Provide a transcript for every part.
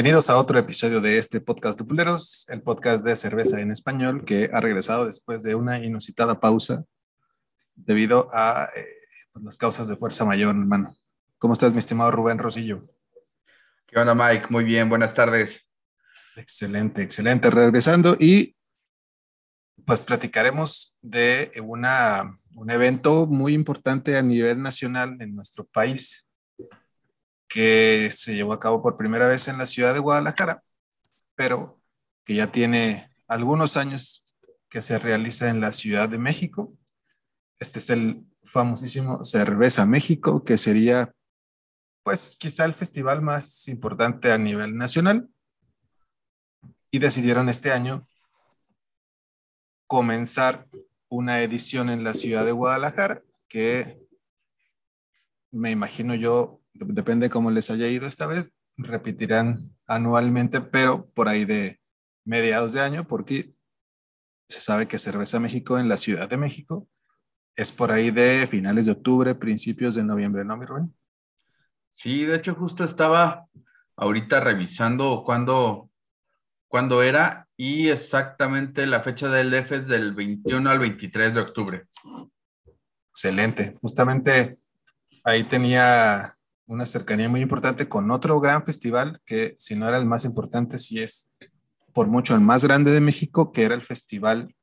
Bienvenidos a otro episodio de este podcast Dupuleros, el podcast de cerveza en español que ha regresado después de una inusitada pausa debido a eh, pues, las causas de fuerza mayor, hermano. ¿Cómo estás, mi estimado Rubén Rosillo? ¿Qué onda, Mike? Muy bien, buenas tardes. Excelente, excelente. Regresando y pues platicaremos de una, un evento muy importante a nivel nacional en nuestro país que se llevó a cabo por primera vez en la ciudad de Guadalajara, pero que ya tiene algunos años que se realiza en la Ciudad de México. Este es el famosísimo Cerveza México, que sería, pues, quizá el festival más importante a nivel nacional. Y decidieron este año comenzar una edición en la ciudad de Guadalajara, que me imagino yo depende cómo les haya ido esta vez, repetirán anualmente, pero por ahí de mediados de año, porque se sabe que Cerveza México en la Ciudad de México es por ahí de finales de octubre, principios de noviembre, ¿no, mi Rubén? Sí, de hecho justo estaba ahorita revisando cuándo, cuándo era y exactamente la fecha del DF es del 21 al 23 de octubre. Excelente. Justamente ahí tenía una cercanía muy importante con otro gran festival que si no era el más importante, sí es por mucho el más grande de México, que era el festival,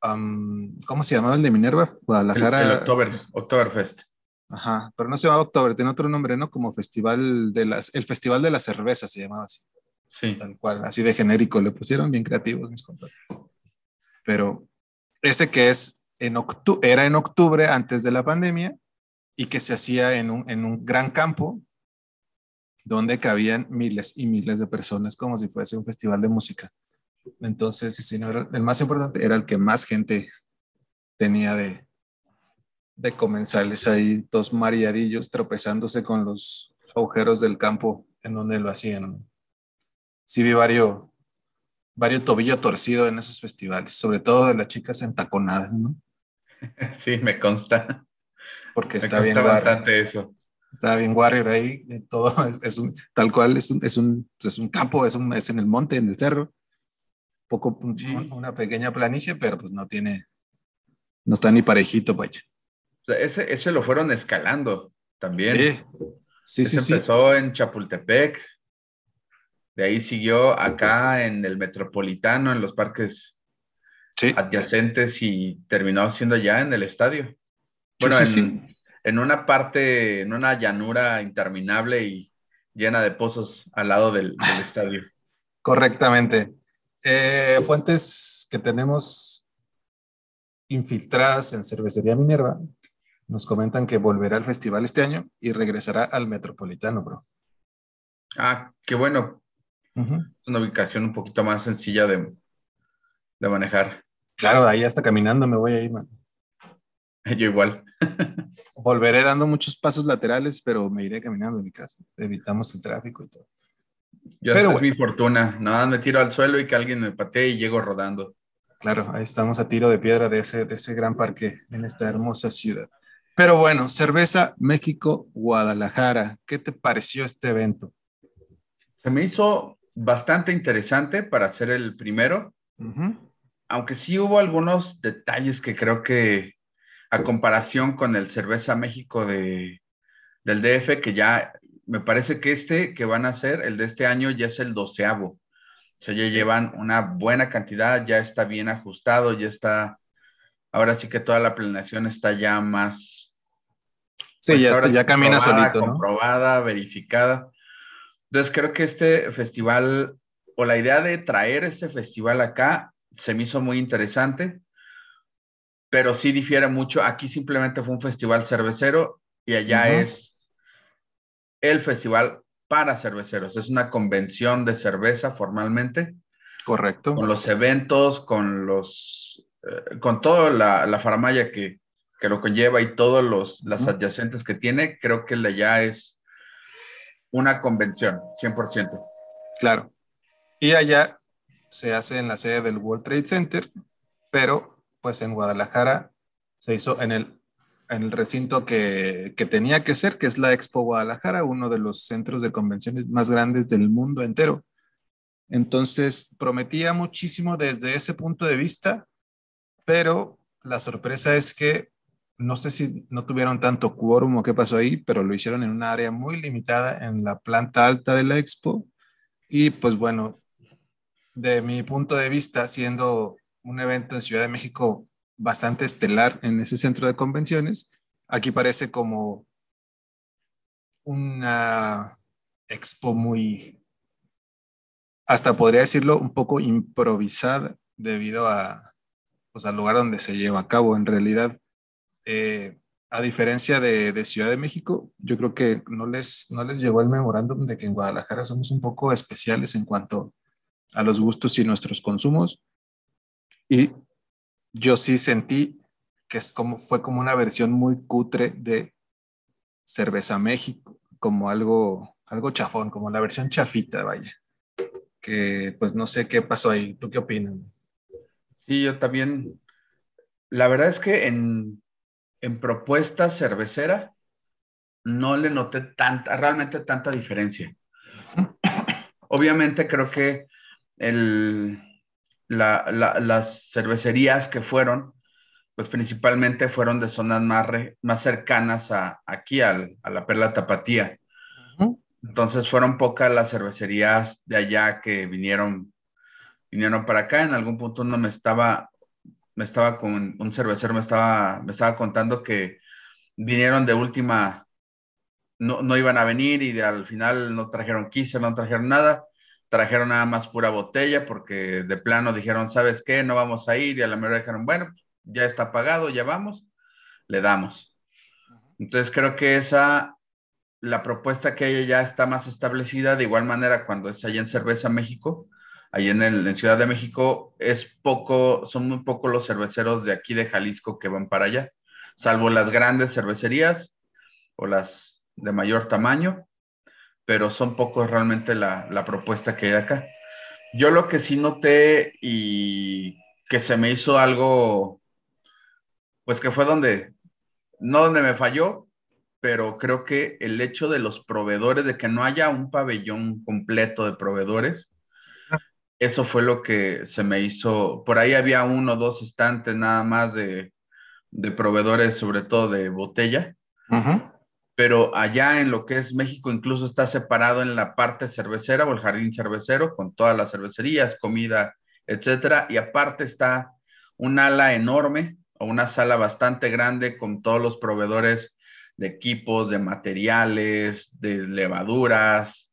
¿cómo se llamaba el de Minerva? Guadalajara. El, October, Oktoberfest. Ajá, pero no se llamaba October, tiene otro nombre, ¿no? Como festival de las, el festival de la cerveza se llamaba así. Sí. Tal cual, así de genérico, le pusieron bien creativos mis compas. Pero ese que es en octubre, era en octubre antes de la pandemia y que se hacía en un, en un gran campo donde cabían miles y miles de personas como si fuese un festival de música. Entonces, si no el más importante, era el que más gente tenía de, de comensales ahí, dos mareadillos tropezándose con los agujeros del campo en donde lo hacían. Sí vi varios, varios tobillo torcido en esos festivales, sobre todo de las chicas entaconadas, ¿no? Sí, me consta porque está bien bastante eso. Está bien Warrior ahí, todo es, un, tal cual, es un, es un, pues es un campo, es, un, es en el monte, en el cerro, poco, una pequeña planicie, pero pues no tiene, no está ni parejito, vaya. ese, ese lo fueron escalando también. Sí, sí, ese sí. Empezó en Chapultepec, de ahí siguió acá en el Metropolitano, en los parques adyacentes y terminó siendo ya en el estadio. Bueno, en, una parte, en una llanura interminable y llena de pozos al lado del, estadio. Correctamente. Eh, fuentes que tenemos infiltradas en Cervecería Minerva nos comentan que volverá al festival este año y regresará al Metropolitano, bro. Ah, qué bueno. Es una ubicación un poquito más sencilla de, de manejar. Claro, ahí hasta caminando me voy a ir, man. Yo igual. Volveré dando muchos pasos laterales, pero me iré caminando en mi casa. Evitamos el tráfico y todo. Yo pero es mi fortuna. Nada, me tiro al suelo y que alguien me patee y llego rodando. Claro, ahí estamos a tiro de piedra de ese, de ese gran parque en esta hermosa ciudad. Pero bueno, Cerveza México Guadalajara. ¿Qué te pareció este evento? Se me hizo bastante interesante para ser el primero, aunque sí hubo algunos detalles que creo que a comparación con el Cerveza México de, del DF, que ya me parece que este que van a hacer, el de este año, ya es el doceavo. O sea, ya llevan una buena cantidad, ya está bien ajustado, ya está, ahora sí que toda la planeación está ya más... Sí, pues ya, ya camina solito, ¿no? Comprobada, verificada. Entonces creo que este festival, o la idea de traer este festival acá, se me hizo muy interesante pero sí difiere mucho. Aquí simplemente fue un festival cervecero y allá es el festival para cerveceros. Es una convención de cerveza formalmente. Correcto. Con los eventos, con los, eh, con toda la, la faramaya que, que, lo conlleva y todos los las adyacentes que tiene, creo que el de allá es una convención, 100%. Claro. Y allá se hace en la sede del World Trade Center, pero pues en Guadalajara se hizo en el en el recinto que, que, tenía que ser, que es la Expo Guadalajara, uno de los centros de convenciones más grandes del mundo entero. Entonces, prometía muchísimo desde ese punto de vista, pero la sorpresa es que no sé si no tuvieron tanto quórum o qué pasó ahí, pero lo hicieron en una área muy limitada en la planta alta de la Expo. Y pues bueno, de mi punto de vista, siendo un evento en Ciudad de México bastante estelar en ese centro de convenciones. Aquí parece como una expo muy, hasta podría decirlo, un poco improvisada debido a, pues, al lugar donde se lleva a cabo. En realidad, eh, a diferencia de, de, Ciudad de México, yo creo que no les, no les llegó el memorándum de que en Guadalajara somos un poco especiales en cuanto a los gustos y nuestros consumos. Y yo sí sentí que es como, fue como una versión muy cutre de Cerveza México, como algo, algo chafón, como la versión chafita, vaya. Que pues no sé qué pasó ahí. ¿Tú qué opinas? Sí, yo también. La verdad es que en, en propuesta cervecera no le noté tanta, realmente tanta diferencia. Obviamente creo que el, las cervecerías que fueron, pues principalmente fueron de zonas más, más cercanas a, aquí, a la Perla Tapatía. Entonces fueron pocas las cervecerías de allá que vinieron, vinieron para acá. En algún punto uno me estaba, me estaba con un cervecero, me estaba, me estaba contando que vinieron de última, no, no iban a venir y al final no trajeron quise, no trajeron nada trajeron nada más pura botella porque de plano dijeron, ¿sabes qué? No vamos a ir y a la mejor dijeron, bueno, ya está pagado, ya vamos, le damos. Entonces creo que esa, la propuesta que hay ya está más establecida, de igual manera cuando es allá en Cerveza México, ahí en, el, en Ciudad de México, es poco, son muy pocos los cerveceros de aquí de Jalisco que van para allá, salvo las grandes cervecerías o las de mayor tamaño, pero son pocos realmente la, propuesta que hay acá. Yo lo que sí noté y que se me hizo algo, pues que fue donde, no donde me falló, pero creo que el hecho de los proveedores, de que no haya un pabellón completo de proveedores, eso fue lo que se me hizo. Por ahí había uno o dos estantes nada más de, proveedores, sobre todo de botella. Ajá pero allá en lo que es México incluso está separado en la parte cervecera o el jardín cervecero con todas las cervecerías, comida, etcétera, y aparte está un ala enorme o una sala bastante grande con todos los proveedores de equipos, de materiales, de levaduras,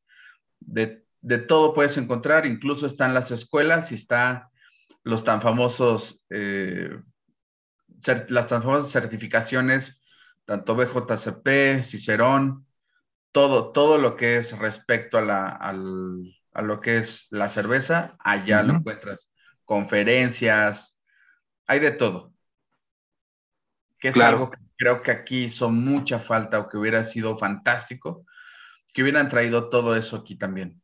de, todo puedes encontrar, incluso están las escuelas y está los tan famosos, eh, las tan famosas certificaciones tanto BJCP, Cicerón, todo, todo lo que es respecto a, la, a lo que es la cerveza, allá lo encuentras. Conferencias, hay de todo. Que es algo que creo que aquí hizo mucha falta o que hubiera sido fantástico, que hubieran traído todo eso aquí también.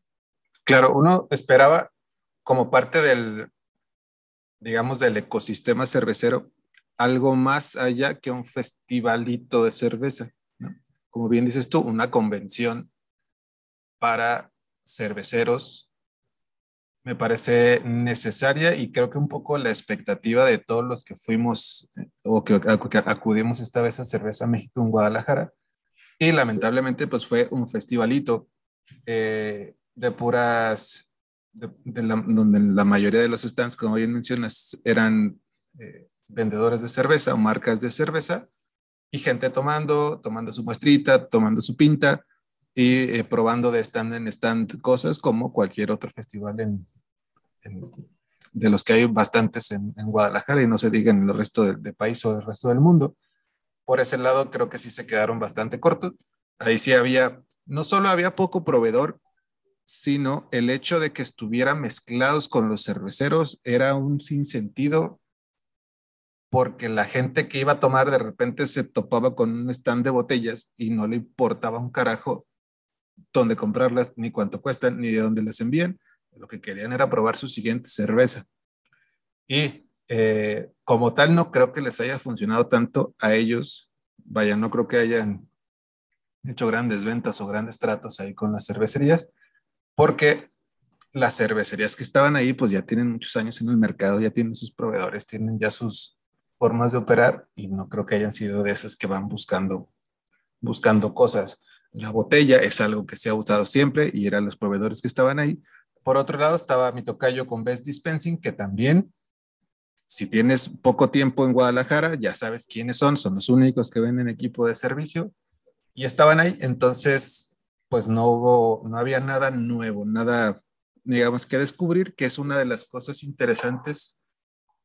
Claro, uno esperaba como parte del, digamos, del ecosistema cervecero, algo más allá que un festivalito de cerveza. Como bien dices tú, una convención para cerveceros me parece necesaria y creo que un poco la expectativa de todos los que fuimos eh, o que, acudimos esta vez a Cerveza México en Guadalajara. Y lamentablemente pues fue un festivalito eh, de puras, donde la mayoría de los stands, como bien mencionas, eran eh, vendedores de cerveza o marcas de cerveza y gente tomando, tomando su muestrita, tomando su pinta y eh, probando de stand en stand cosas como cualquier otro festival en, de los que hay bastantes en, Guadalajara y no se diga en el resto del país o del resto del mundo. Por ese lado creo que sí se quedaron bastante cortos. Ahí sí había, no solo había poco proveedor, sino el hecho de que estuvieran mezclados con los cerveceros era un sinsentido porque la gente que iba a tomar de repente se topaba con un stand de botellas y no le importaba un carajo dónde comprarlas, ni cuánto cuestan, ni de dónde las envían. Lo que querían era probar su siguiente cerveza. Y eh, como tal, no creo que les haya funcionado tanto a ellos vaya, no creo que hayan hecho grandes ventas o grandes tratos ahí con las cervecerías, porque las cervecerías que estaban ahí, pues ya tienen muchos años en el mercado, ya tienen sus proveedores, tienen ya sus formas de operar y no creo que hayan sido de esas que van buscando, buscando cosas. La botella es algo que se ha usado siempre y eran los proveedores que estaban ahí. Por otro lado, estaba mi tocayo con Best Dispensing, que también, si tienes poco tiempo en Guadalajara, ya sabes quiénes son, son los únicos que venden equipo de servicio y estaban ahí. Entonces, pues no hubo, no había nada nuevo, nada, digamos, que descubrir, que es una de las cosas interesantes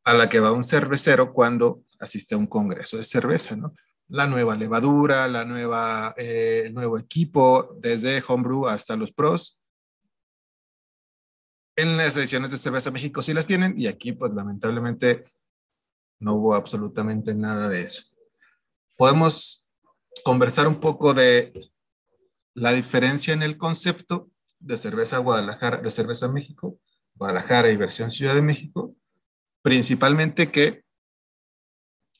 a la que va un cervecero cuando asiste a un congreso de cerveza, ¿no? La nueva levadura, la nueva, eh, el nuevo equipo, desde homebrew hasta los pros, en las ediciones de Cerveza México sí las tienen y aquí pues lamentablemente no hubo absolutamente nada de eso. Podemos conversar un poco de la diferencia en el concepto de cerveza Guadalajara, de cerveza México, Guadalajara y versión Ciudad de México, principalmente que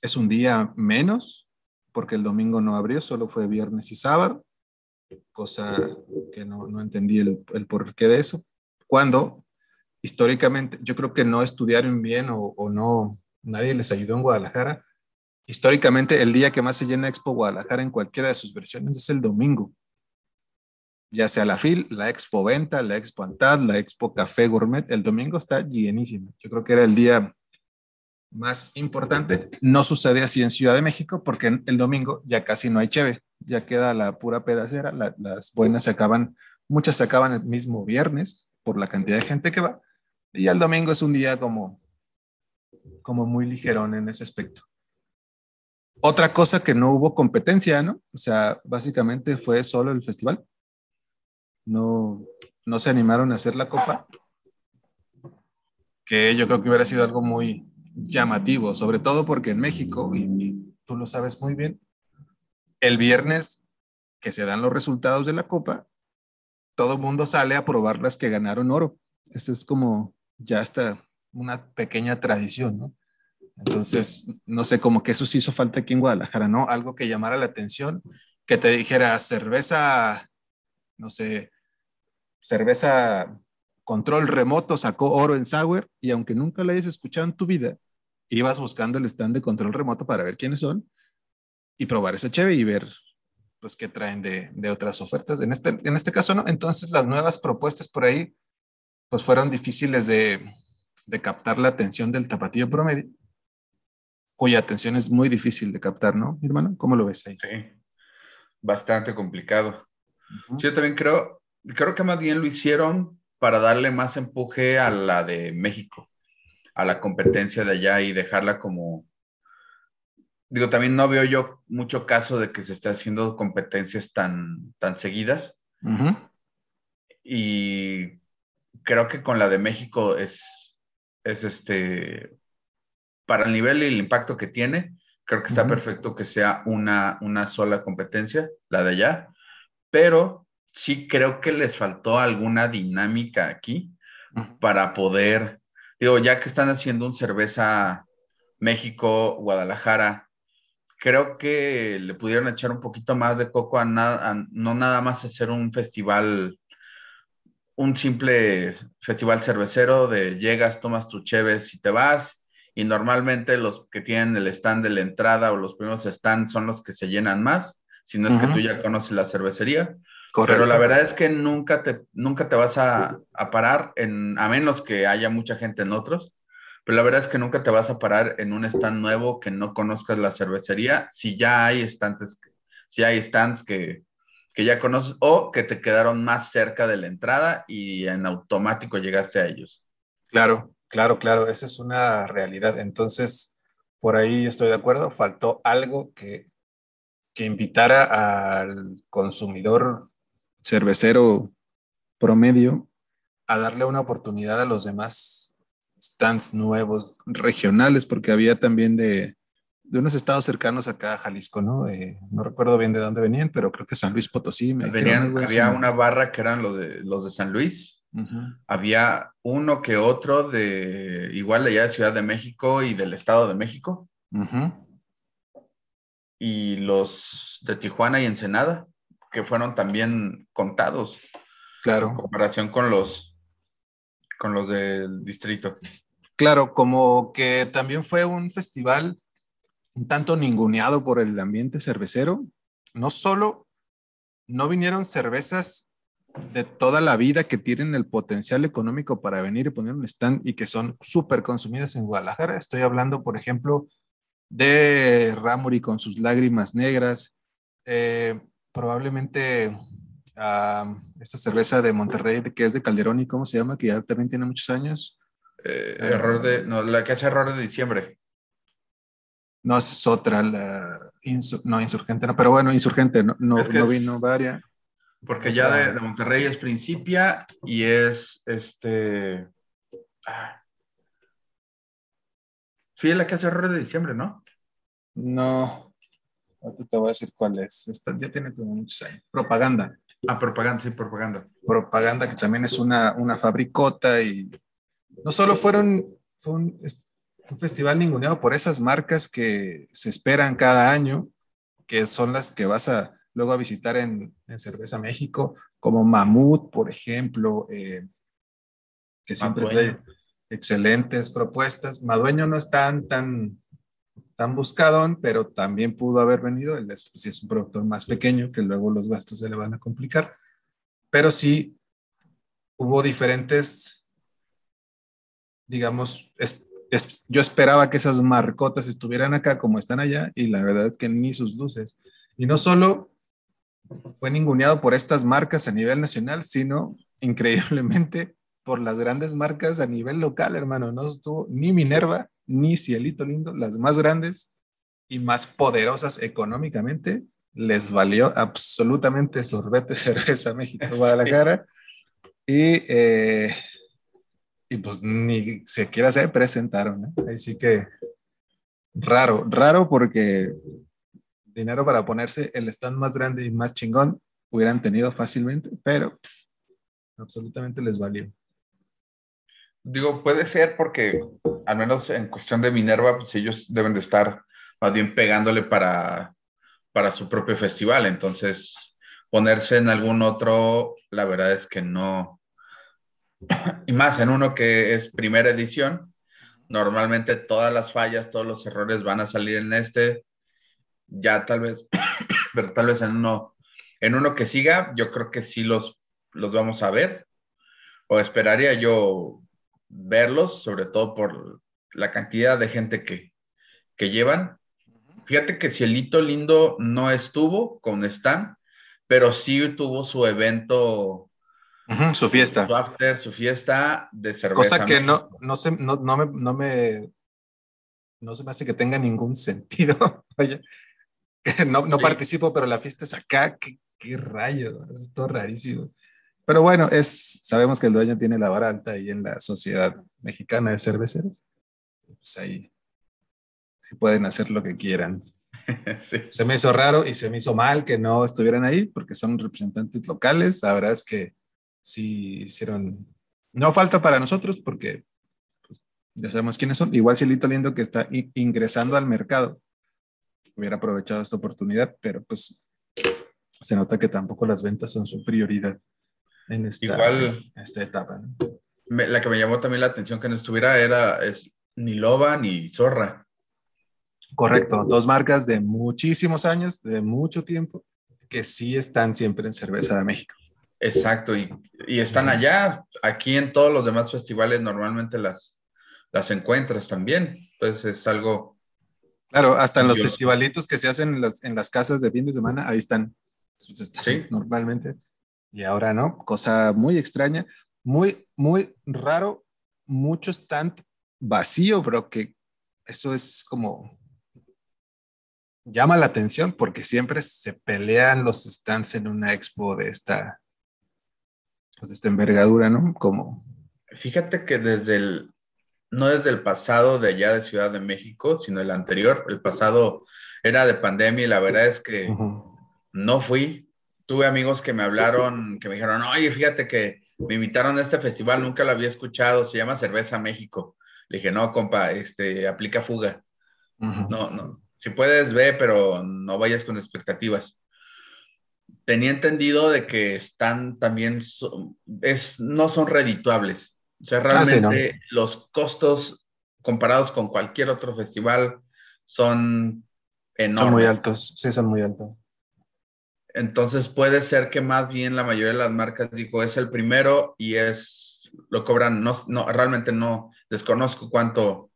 es un día menos, porque el domingo no abrió, solo fue viernes y sábado, cosa que no, no entendí el, el porqué de eso, cuando históricamente, yo creo que no estudiaron bien o, no, nadie les ayudó en Guadalajara. Históricamente, el día que más se llena Expo Guadalajara en cualquiera de sus versiones es el domingo. Ya sea la FIL, la Expo Venta, la Expo Antad, la Expo Café Gourmet, el domingo está llenísimo. Yo creo que era el día más importante. No sucede así en Ciudad de México porque el domingo ya casi no hay cheve, ya queda la pura pedacera, las buenas se acaban, muchas se acaban el mismo viernes por la cantidad de gente que va y el domingo es un día como, como muy ligerón en ese aspecto. Otra cosa que no hubo competencia, ¿no? O sea, básicamente fue solo el festival. No, no se animaron a hacer la copa, que yo creo que hubiera sido algo muy llamativo, sobre todo porque en México, y, tú lo sabes muy bien, el viernes que se dan los resultados de la copa, todo el mundo sale a probar las que ganaron oro. Este es como ya está una pequeña tradición. Entonces, no sé, como que eso sí hizo falta aquí en Guadalajara, ¿no? Algo que llamara la atención, que te dijera cerveza, no sé, cerveza control remoto sacó oro en Sauer y aunque nunca la hayas escuchado en tu vida, ibas buscando el stand de control remoto para ver quiénes son y probar ese cheve y ver pues qué traen de, de otras ofertas. En este, en este caso, ¿no? Entonces las nuevas propuestas por ahí pues fueron difíciles de, captar la atención del tapatillo promedio, cuya atención es muy difícil de captar, ¿no, mi hermano? ¿Cómo lo ves ahí? Sí, bastante complicado. Yo también creo, creo que más bien lo hicieron para darle más empuje a la de México, a la competencia de allá y dejarla como... Digo, también no veo yo mucho caso de que se esté haciendo competencias tan, tan seguidas. Y creo que con la de México es, es este, para el nivel y el impacto que tiene, creo que está perfecto que sea una, una sola competencia, la de allá, pero sí creo que les faltó alguna dinámica aquí para poder, digo, ya que están haciendo un cerveza México, Guadalajara, creo que le pudieron echar un poquito más de coco a, nada, no nada más hacer un festival un simple festival cervecero de llegas, tomas tu cheves y te vas. Y normalmente los que tienen el stand de la entrada o los primeros stands son los que se llenan más, si no es que tú ya conoces la cervecería. Pero la verdad es que nunca te, nunca te vas a, parar, en, a menos que haya mucha gente en otros, pero la verdad es que nunca te vas a parar en un stand nuevo que no conozcas la cervecería, si ya hay stands, si hay stands que, que ya conoces o que te quedaron más cerca de la entrada y en automático llegaste a ellos. Claro, claro, claro, esa es una realidad. Entonces, por ahí estoy de acuerdo, faltó algo que, que invitara al consumidor cervecero promedio a darle una oportunidad a los demás stands nuevos regionales, porque había también de, de unos estados cercanos acá a Jalisco, ¿no? Eh, no recuerdo bien de dónde venían, pero creo que San Luis Potosí. Me Venían, había una barra que eran los de, los de San Luis. Había uno que otro de igual allá de Ciudad de México y del Estado de México. y los de Tijuana y Ensenada, que fueron también contados. Claro. En comparación con los, con los del distrito. Claro, como que también fue un festival un tanto ninguneado por el ambiente cervecero. No solo no vinieron cervezas de toda la vida que tienen el potencial económico para venir y poner un stand y que son súper consumidas en Guadalajara. Estoy hablando, por ejemplo, de Ramuri con sus lágrimas negras, eh, probablemente esta cerveza de Monterrey, que es de Calderón y cómo se llama, que ya también tiene muchos años. Eh, error de, no, la que hace error de diciembre. No, es otra, la no, insurgente, no, pero bueno, insurgente, no, no, vino varias. Porque ya de, Monterrey es Principia y es este. Ah. Sí, es la que hace error de diciembre, ¿no? No. Ahorita te voy a decir cuál es. Esta ya tiene muchos años. Propaganda. Ah, propaganda, sí, propaganda. Propaganda, que también es una, una fabricota y no solo fueron, fue un, un festival ninguneado por esas marcas que se esperan cada año, que son las que vas a luego a visitar en, en Cerveza México, como Mamut, por ejemplo, eh, que siempre trae excelentes propuestas. Madueño no es tan, tan, tan buscadón, pero también pudo haber venido. Él es, pues, es un productor más pequeño, que luego los gastos se le van a complicar. Pero sí hubo diferentes, digamos, yo esperaba que esas marcotas estuvieran acá como están allá y la verdad es que ni sus luces. Y no solo fue ninguneado por estas marcas a nivel nacional, sino increíblemente por las grandes marcas a nivel local, hermano. No estuvo ni Minerva ni Cielito Lindo, las más grandes y más poderosas económicamente. Les valió absolutamente sorbete cerveza México Guadalajara. Y, eh, y pues ni siquiera se presentaron. ¿eh? Así que raro, raro porque dinero para ponerse el stand más grande y más chingón hubieran tenido fácilmente, pero pues, absolutamente les valió. Digo, puede ser porque, al menos en cuestión de Minerva, pues ellos deben de estar más bien pegándole para, para su propio festival. Entonces, ponerse en algún otro, la verdad es que no. Y más en uno que es primera edición, normalmente todas las fallas, todos los errores van a salir en este ya tal vez, pero tal vez en uno, en uno que siga, yo creo que sí los, los vamos a ver, o esperaría yo verlos, sobre todo por la cantidad de gente que, que llevan. Fíjate que Cielito Lindo no estuvo con Stan, pero sí tuvo su evento. su fiesta. Su after, su fiesta de cerveza. Cosa que no, no, se, no, no, me, no, me, no se me hace que tenga ningún sentido. Oye, no, no participo, pero la fiesta es acá, qué, qué rayos, es todo rarísimo. Pero bueno, es, sabemos que el dueño tiene la vara alta ahí en la Sociedad Mexicana de Cerveceros. Pues ahí, pueden hacer lo que quieran. Se me hizo raro y se me hizo mal que no estuvieran ahí porque son representantes locales. La verdad es que sí hicieron, no falta para nosotros porque pues, ya sabemos quiénes son. Igual Cielito Lindo que está ingresando al mercado hubiera aprovechado esta oportunidad, pero pues se nota que tampoco las ventas son su prioridad en esta, Igual, esta etapa. la que me llamó también la atención que no estuviera era es ni Loba ni Zorra. Correcto, dos marcas de muchísimos años, de mucho tiempo, que sí están siempre en Cerveza de México. Exacto, y, y están allá. Aquí en todos los demás festivales normalmente las, las encuentras también. Pues es algo Claro, hasta en los festivalitos que se hacen en las, en las casas de fin de semana, ahí están sus normalmente. Y ahora no, cosa muy extraña, muy, muy raro, mucho stand vacío, pero que eso es como llama la atención porque siempre se pelean los stands en una expo de esta, pues de esta envergadura, ¿no? Como... Fíjate que desde el, no desde el pasado de allá de Ciudad de México, sino el anterior. El pasado era de pandemia y la verdad es que no fui. Tuve amigos que me hablaron, que me dijeron, oye, fíjate que me invitaron a este festival, nunca lo había escuchado, se llama Cerveza México. Le dije, no, compa, este, aplica fuga. No, no, si puedes, ve, pero no vayas con expectativas. Tenía entendido de que están también, es, no son redituables. O sea, ah, realmente los costos comparados con cualquier otro festival son enormes. Son muy altos, sí, son muy altos. Entonces puede ser que más bien la mayoría de las marcas dijo es el primero y es lo cobran, no, no realmente no desconozco cuánto,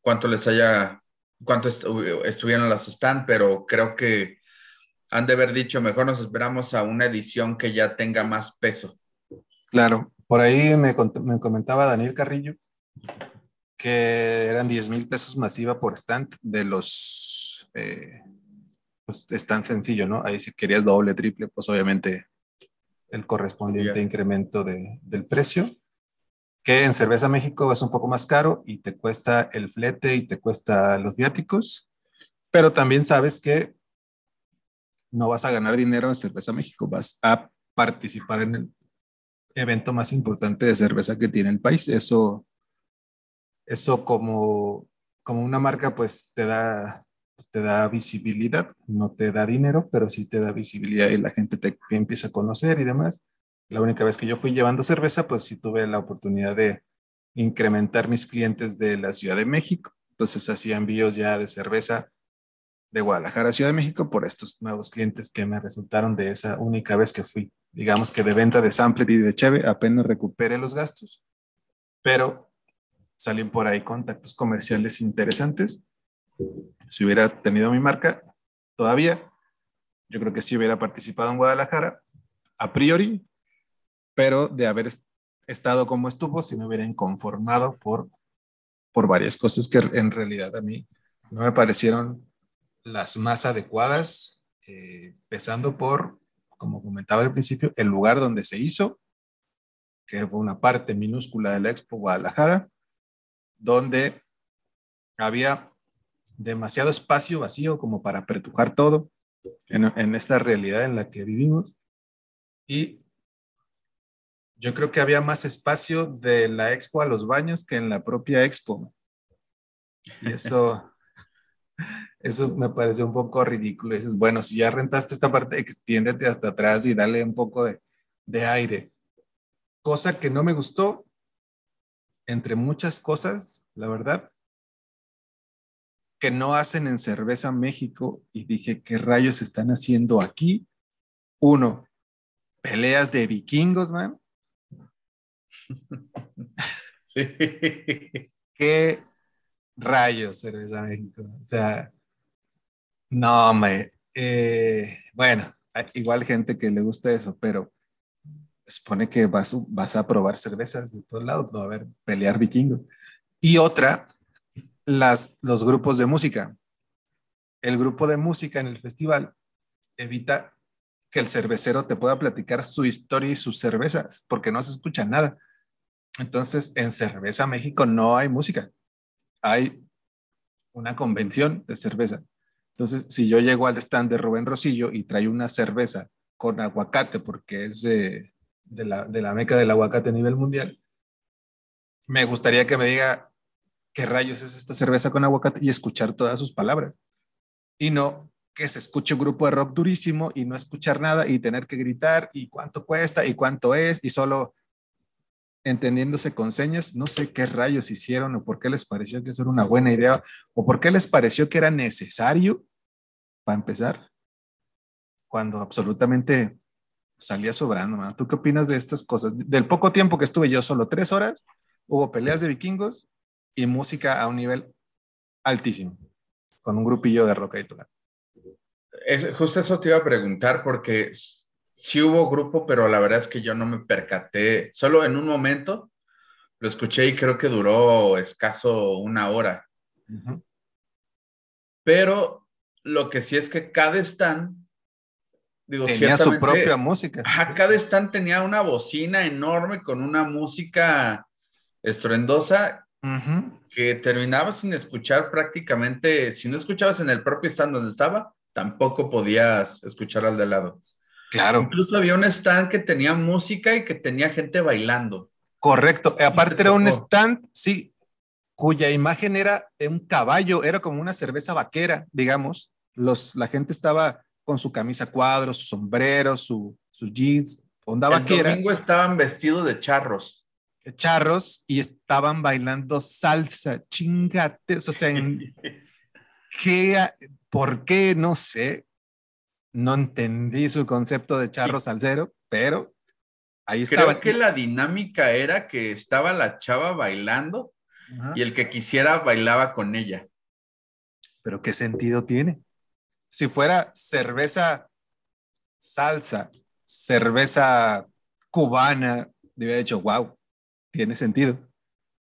cuánto les haya cuánto estuvieron las stand, pero creo que han de haber dicho, mejor nos esperamos a una edición que ya tenga más peso. Claro, por ahí me, comentaba Daniel Carrillo que eran 10 mil pesos masiva por stand de los, eh, pues es tan sencillo, ¿no? Ahí si querías doble, triple, pues obviamente el correspondiente incremento de, del precio que en Cerveza México es un poco más caro y te cuesta el flete y te cuesta los viáticos, pero también sabes que no vas a ganar dinero en Cerveza México, vas a participar en el evento más importante de cerveza que tiene el país. Eso, eso como, como una marca, pues te da, te da visibilidad, no te da dinero, pero sí te da visibilidad y la gente te empieza a conocer y demás la única vez que yo fui llevando cerveza, pues sí tuve la oportunidad de incrementar mis clientes de la Ciudad de México. Entonces hacía envíos ya de cerveza de Guadalajara a Ciudad de México por estos nuevos clientes que me resultaron de esa única vez que fui. Digamos que de venta de sampler y de cheve apenas recupere los gastos, pero salen por ahí contactos comerciales interesantes. Si hubiera tenido mi marca todavía, yo creo que sí hubiera participado en Guadalajara. A priori, pero de haber estado como estuvo, si me hubiera inconformado por, por varias cosas que en realidad a mí no me parecieron las más adecuadas, eh, empezando por, como comentaba al principio, el lugar donde se hizo, que fue una parte minúscula de la Expo Guadalajara, donde había demasiado espacio vacío como para apretujar todo en, esta realidad en la que vivimos y yo creo que había más espacio de la expo a los baños que en la propia expo. Y eso, eso me pareció un poco ridículo. dices, bueno, si ya rentaste esta parte, extiéndete hasta atrás y dale un poco de, de aire. Cosa que no me gustó, entre muchas cosas, la verdad, que no hacen en Cerveza México. Y dije, ¿qué rayos están haciendo aquí? Uno, peleas de vikingos, man. ¿Qué rayos Cerveza México? O sea, no, me. Eh, bueno, igual gente que le gusta eso, pero supone que vas, vas a probar cervezas de todos lados, no va a haber pelear vikingo. Y otra, las, los grupos de música. El grupo de música en el festival evita que el cervecero te pueda platicar su historia y sus cervezas, porque no se escucha nada. Entonces, en Cerveza México no hay música, hay una convención de cerveza. Entonces, si yo llego al stand de Rubén Rosillo y traigo una cerveza con aguacate, porque es de, la, de la meca del aguacate a nivel mundial, me gustaría que me diga qué rayos es esta cerveza con aguacate y escuchar todas sus palabras. Y no que se escuche un grupo de rock durísimo y no escuchar nada y tener que gritar y cuánto cuesta y cuánto es y solo entendiéndose con señas, no sé qué rayos hicieron o por qué les pareció que eso era una buena idea o por qué les pareció que era necesario para empezar, cuando absolutamente salía sobrando. ¿Tú qué opinas de estas cosas? Del poco tiempo que estuve yo, solo tres horas, hubo peleas de vikingos y música a un nivel altísimo, con un grupillo de rock y todo. Es, justo eso te iba a preguntar porque sí hubo grupo, pero la verdad es que yo no me percaté, solo en un momento lo escuché y creo que duró escaso una hora. Pero lo que sí es que cada stand, digo, tenía su propia música. cada stand tenía una bocina enorme con una música estruendosa que terminaba sin escuchar prácticamente, si no escuchabas en el propio stand donde estaba, tampoco podías escuchar al de lado. Claro. Incluso había un stand que tenía música y que tenía gente bailando. Correcto. Aparte era un stand, sí, cuya imagen era un caballo, era como una cerveza vaquera, digamos. Los, la gente estaba con su camisa cuadros, su sombrero, su, sus jeans, onda vaquera. El domingo estaban vestidos de charros. Charros y estaban bailando salsa, chingates, o sea, en, ¿qué, ¿por qué? No sé. No entendí su concepto de charros al cero, pero ahí estaba. Creo que la dinámica era que estaba la chava bailando y el que quisiera bailaba con ella. Pero ¿qué sentido tiene? Si fuera cerveza salsa, cerveza cubana, hubiera dicho, wow, tiene sentido.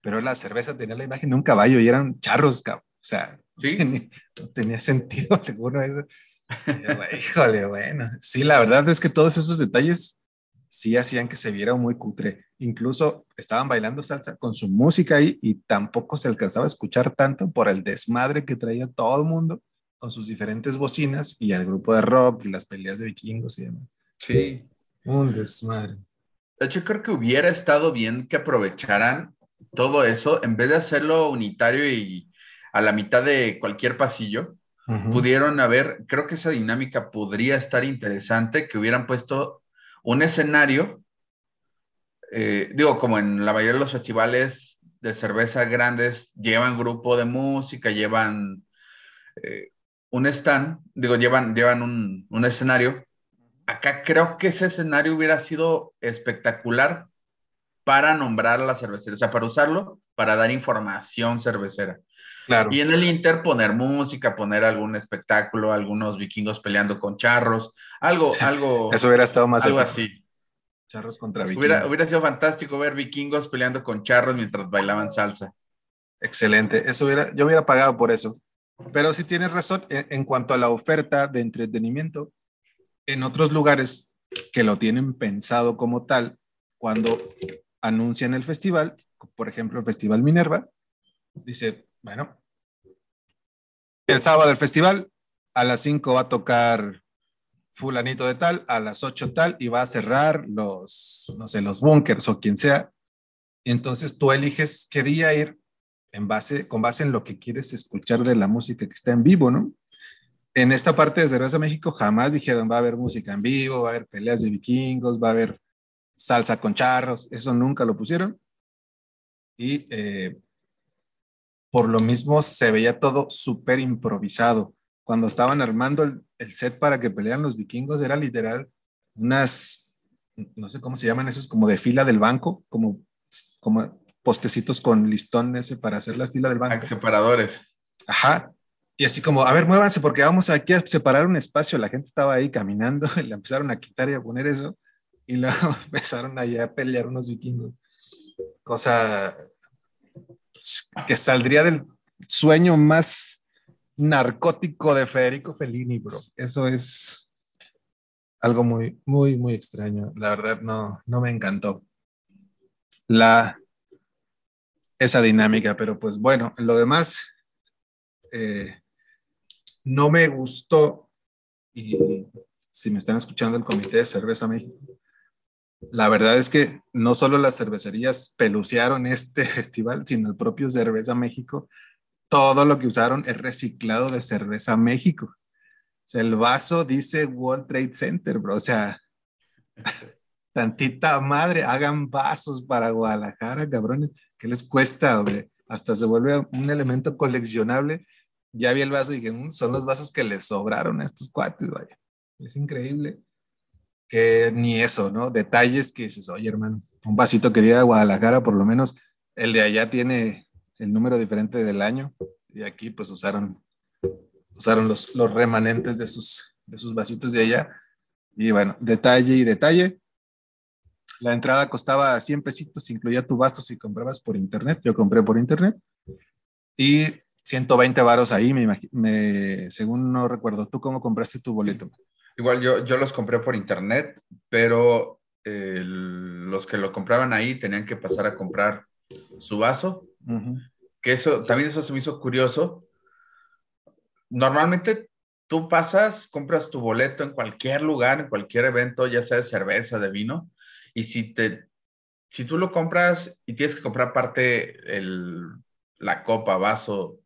Pero la cerveza tenía la imagen de un caballo y eran charros, o sea, no tenía sentido alguno eso. Híjole, bueno, sí, la verdad es que todos esos detalles sí hacían que se viera muy cutre. Incluso estaban bailando salsa con su música ahí y tampoco se alcanzaba a escuchar tanto por el desmadre que traía todo el mundo con sus diferentes bocinas y el grupo de rock y las peleas de vikingos y demás. Sí. Un desmadre. De hecho, creo que hubiera estado bien que aprovecharan todo eso en vez de hacerlo unitario y a la mitad de cualquier pasillo. Pudieron haber, creo que esa dinámica podría estar interesante, que hubieran puesto un escenario, eh, digo, como en la mayoría de los festivales de cerveza grandes, llevan grupo de música, llevan eh, un stand, digo, llevan, llevan un, un escenario. Acá creo que ese escenario hubiera sido espectacular para nombrar a la cervecería, o sea, para usarlo, para dar información cervecera. Claro. Y en el Inter poner música, poner algún espectáculo, algunos vikingos peleando con charros, algo, algo. Eso hubiera estado más. Algo así. Charros contra vikingos. Hubiera, hubiera sido fantástico ver vikingos peleando con charros mientras bailaban salsa. Excelente. Eso hubiera, yo hubiera pagado por eso. Pero sí tienes razón en, en cuanto a la oferta de entretenimiento. En otros lugares que lo tienen pensado como tal, cuando anuncian el festival, por ejemplo, el Festival Minerva, dice, bueno, el sábado del festival, a las 5 va a tocar fulanito de tal, a las 8 tal, y va a cerrar los, no sé, los bunkers o quien sea. Y entonces tú eliges qué día ir en base, con base en lo que quieres escuchar de la música que está en vivo, ¿no? En esta parte de Cerveza México jamás dijeron va a haber música en vivo, va a haber peleas de vikingos, va a haber salsa con charros, eso nunca lo pusieron. Y eh, por lo mismo se veía todo súper improvisado. Cuando estaban armando el, set para que pelearan los vikingos, era literal unas, no sé cómo se llaman esos, como de fila del banco, como, como postecitos con listón ese para hacer la fila del banco. Separadores. Ajá. Y así como, a ver, muévanse porque vamos aquí a separar un espacio. La gente estaba ahí caminando y le empezaron a quitar y a poner eso. Y luego empezaron allá a pelear unos vikingos. Cosa que saldría del sueño más narcótico de Federico Fellini, bro. Eso es algo muy, muy, muy extraño. La verdad, no, no me encantó la, esa dinámica, pero pues bueno, lo demás eh, no me gustó. Y si me están escuchando el Comité de Cerveza México, la verdad es que no solo las cervecerías pelucearon este festival, sino el propio Cerveza México. Todo lo que usaron es reciclado de Cerveza México. O sea, el vaso dice World Trade Center, bro. O sea, tantita madre, hagan vasos para Guadalajara, cabrones. ¿Qué les cuesta, hombre? Hasta se vuelve un elemento coleccionable. Ya vi el vaso y dije, mm, son los vasos que les sobraron a estos cuates, vaya. Es increíble que ni eso, ¿no? Detalles que dices, oye, hermano, un vasito que diga Guadalajara, por lo menos el de allá tiene el número diferente del año y aquí pues usaron, usaron los, los remanentes de sus, de sus vasitos de allá. Y bueno, detalle y detalle. La entrada costaba 100 pesitos, incluía tu vaso si comprabas por internet. Yo compré por internet. Y 120 varos ahí, me, me, según no recuerdo. ¿Tú cómo compraste tu boleto? Igual yo, yo los compré por internet, pero los que lo compraban ahí tenían que pasar a comprar su vaso. Que eso, también eso se me hizo curioso. Normalmente tú pasas, compras tu boleto en cualquier lugar, en cualquier evento, ya sea de cerveza, de vino, y si te, si tú lo compras y tienes que comprar parte el, la copa, vaso,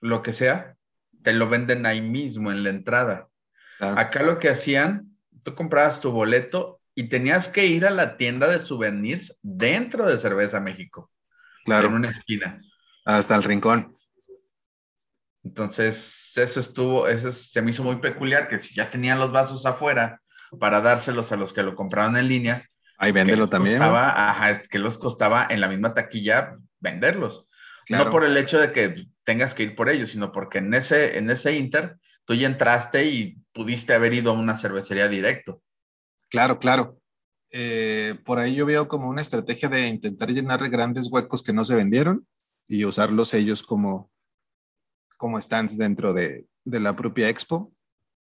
lo que sea, te lo venden ahí mismo en la entrada. Acá lo que hacían, tú comprabas tu boleto y tenías que ir a la tienda de souvenirs dentro de Cerveza México. Claro. En una esquina. Hasta el rincón. Entonces, eso estuvo, eso se me hizo muy peculiar, que si ya tenían los vasos afuera para dárselos a los que lo compraban en línea. Ahí véndelo también. Costaba, ajá, es que los costaba en la misma taquilla venderlos. No por el hecho de que tengas que ir por ellos, sino porque en ese, en ese Inter tú ya entraste y pudiste haber ido a una cervecería directo. Claro, claro. Eh, por ahí yo veo como una estrategia de intentar llenar grandes huecos que no se vendieron y usarlos ellos como, como stands dentro de, de la propia expo.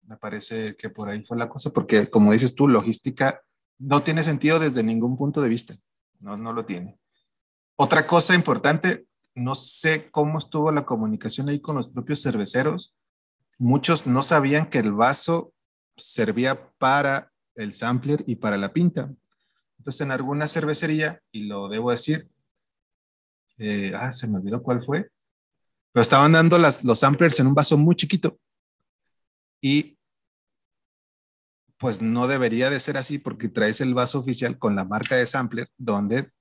Me parece que por ahí fue la cosa, porque como dices tú, logística no tiene sentido desde ningún punto de vista. No, no lo tiene. Otra cosa importante, no sé cómo estuvo la comunicación ahí con los propios cerveceros. Muchos no sabían que el vaso servía para el sampler y para la pinta. Entonces, en alguna cervecería, y lo debo decir, eh, ah, se me olvidó cuál fue, pero estaban dando las, los samplers en un vaso muy chiquito. Y pues no debería de ser así porque traes el vaso oficial con la marca de sampler, donde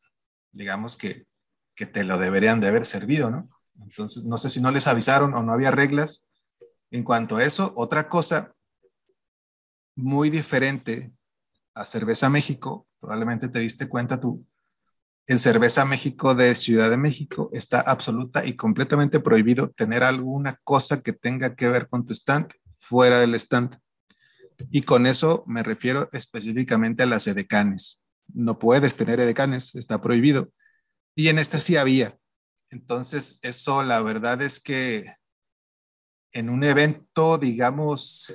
digamos que, que te lo deberían de haber servido, ¿no? Entonces, no sé si no les avisaron o no había reglas. En cuanto a eso, otra cosa muy diferente a Cerveza México, probablemente te diste cuenta tú, en Cerveza México de Ciudad de México está absoluta y completamente prohibido tener alguna cosa que tenga que ver con tu stand fuera del stand. Y con eso me refiero específicamente a las edecanes. No puedes tener edecanes, está prohibido. Y en esta sí había. Entonces, eso la verdad es que en un evento, digamos,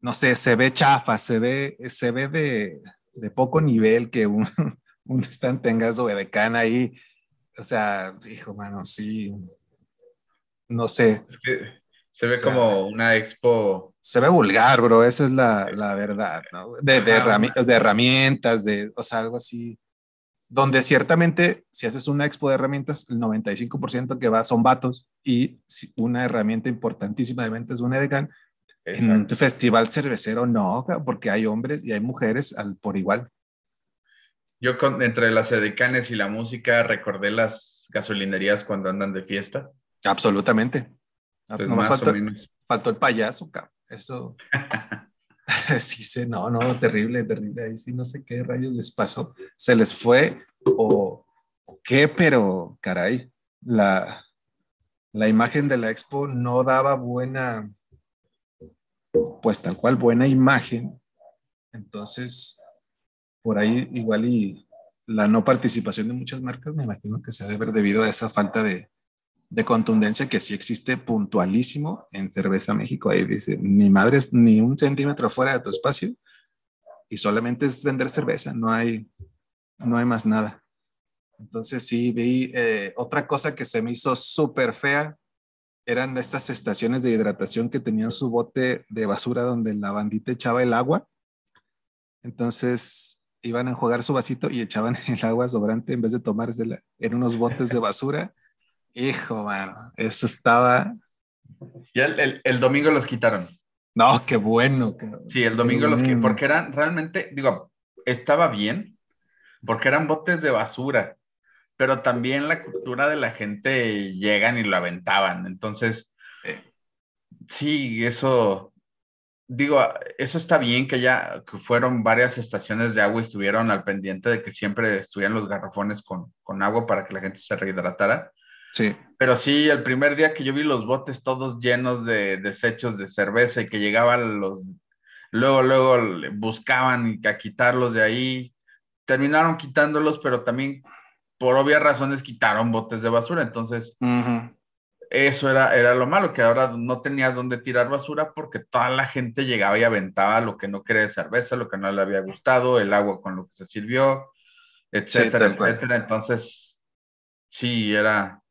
no sé, se ve chafa, se ve, se ve de, de poco nivel que un, un stand tenga su edecán ahí. O sea, hijo, mano, sí. No sé. Se ve como una expo. Se ve vulgar, bro, esa es la, la verdad, ¿no? De, de, herramientas, de herramientas, de, o sea, algo así. Donde ciertamente, si haces una expo de herramientas, el 95% que va son vatos y una herramienta importantísima de ventas es un edecán en un festival cervecero no, porque hay hombres y hay mujeres al, por igual. Yo con, entre las edecanes y la música recordé las gasolinerías cuando andan de fiesta. Absolutamente. no más faltó, faltó, el payaso, cabrón. Eso. sí, sí, no, no, terrible, terrible. Ahí sí, no sé qué rayos les pasó. Se les fue o, o qué, pero caray, la, la imagen de la expo no daba buena, pues tal cual buena imagen. Entonces, por ahí igual y la no participación de muchas marcas, me imagino que se debe haber debido a esa falta de, de contundencia que sí existe puntualísimo en Cerveza México. Ahí dice, ni madres, ni un centímetro fuera de tu espacio y solamente es vender cerveza, no hay, no hay más nada. Entonces sí, vi eh, otra cosa que se me hizo súper fea eran estas estaciones de hidratación que tenían su bote de basura donde la bandita echaba el agua. Entonces iban a jugar su vasito y echaban el agua sobrante en vez de tomársela en unos botes de basura. Hijo, mano, eso estaba. Ya el, domingo los quitaron. No, qué bueno. sí, el domingo los quitaron, porque eran realmente, digo, estaba bien, porque eran botes de basura pero también la cultura de la gente llegan y lo aventaban. Entonces, sí, eso, digo, eso está bien que ya que fueron varias estaciones de agua y estuvieron al pendiente de que siempre estuvieran los garrafones con, con agua para que la gente se rehidratara. Sí. Pero sí, el primer día que yo vi los botes todos llenos de desechos de cerveza y que llegaban los, luego, luego buscaban a quitarlos de ahí, terminaron quitándolos, pero también por obvias razones quitaron botes de basura. Entonces, eso era, era lo malo, que ahora no tenías dónde tirar basura porque toda la gente llegaba y aventaba lo que no quería de cerveza, lo que no le había gustado, el agua con lo que se sirvió, etcétera, etcétera. Entonces, sí, era,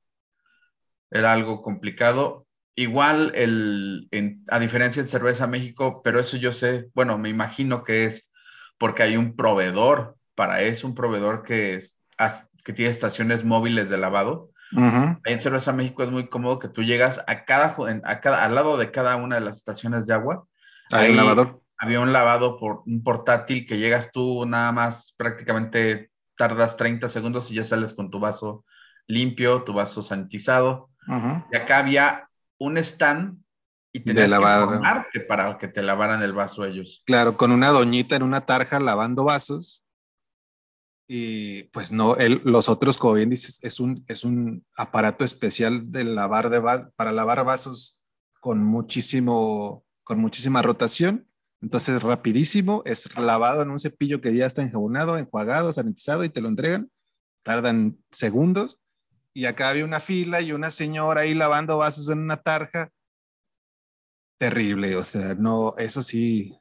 era algo complicado. Igual, el, a diferencia de Cerveza México, pero eso yo sé, bueno, me imagino que es porque hay un proveedor para eso, un proveedor que es, que tiene estaciones móviles de lavado. Ahí en Cerveza México es muy cómodo que tú llegas a cada, a cada, al lado de cada una de las estaciones de agua. Hay un lavador. Había un lavado por un portátil que llegas tú nada más prácticamente tardas 30 segundos y ya sales con tu vaso limpio, tu vaso sanitizado. Y acá había un stand y tenías que formarte para que te lavaran el vaso ellos. Claro, con una doñita en una tarja lavando vasos. Y pues no, él, los otros, como bien dices, es un, es un aparato especial de lavar de para lavar vasos con muchísimo, con muchísima rotación. Entonces, rapidísimo, es lavado en un cepillo que ya está enjabonado, enjuagado, sanitizado y te lo entregan. Tardan segundos. Y acá había una fila y una señora ahí lavando vasos en una tarja terrible, o sea, no, eso sí,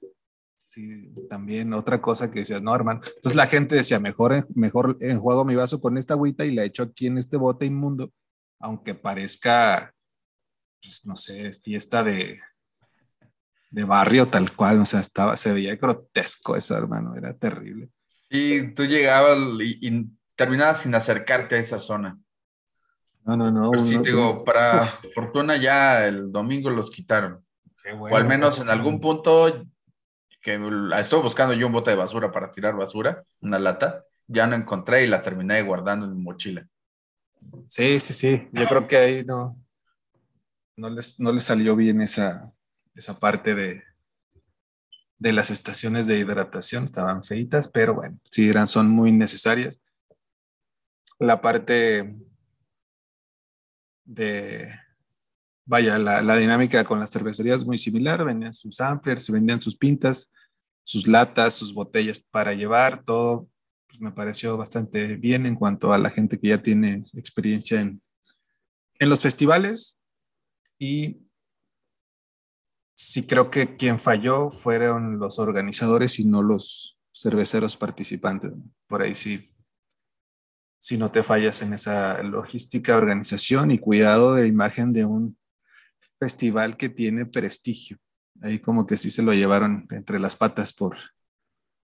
sí, también otra cosa que decía, no, hermano. Entonces la gente decía, mejor, mejor enjuago mi vaso con esta agüita y la echo aquí en este bote inmundo, aunque parezca, pues, no sé, fiesta de, de barrio tal cual, o sea, estaba, se veía grotesco eso, hermano, era terrible. Y tú llegabas y, y terminabas sin acercarte a esa zona. No, no, no. Pero sí, digo, para fortuna ya el domingo los quitaron o al menos en algún punto que estoy buscando yo un bote de basura para tirar basura, una lata, ya no encontré y la terminé guardando en mi mochila. Sí, sí, sí. Yo creo que ahí no, no les, no les salió bien esa, esa parte de, de las estaciones de hidratación. Estaban feitas, pero bueno, sí eran, son muy necesarias. La parte de, vaya, la, dinámica con las cervecerías muy similar, vendían sus ampliers, vendían sus pintas, sus latas, sus botellas para llevar, todo pues me pareció bastante bien en cuanto a la gente que ya tiene experiencia en, en los festivales y sí creo que quien falló fueron los organizadores y no los cerveceros participantes. Por ahí sí, si no te fallas en esa logística, organización y cuidado de imagen de un festival que tiene prestigio. Ahí como que sí se lo llevaron entre las patas por,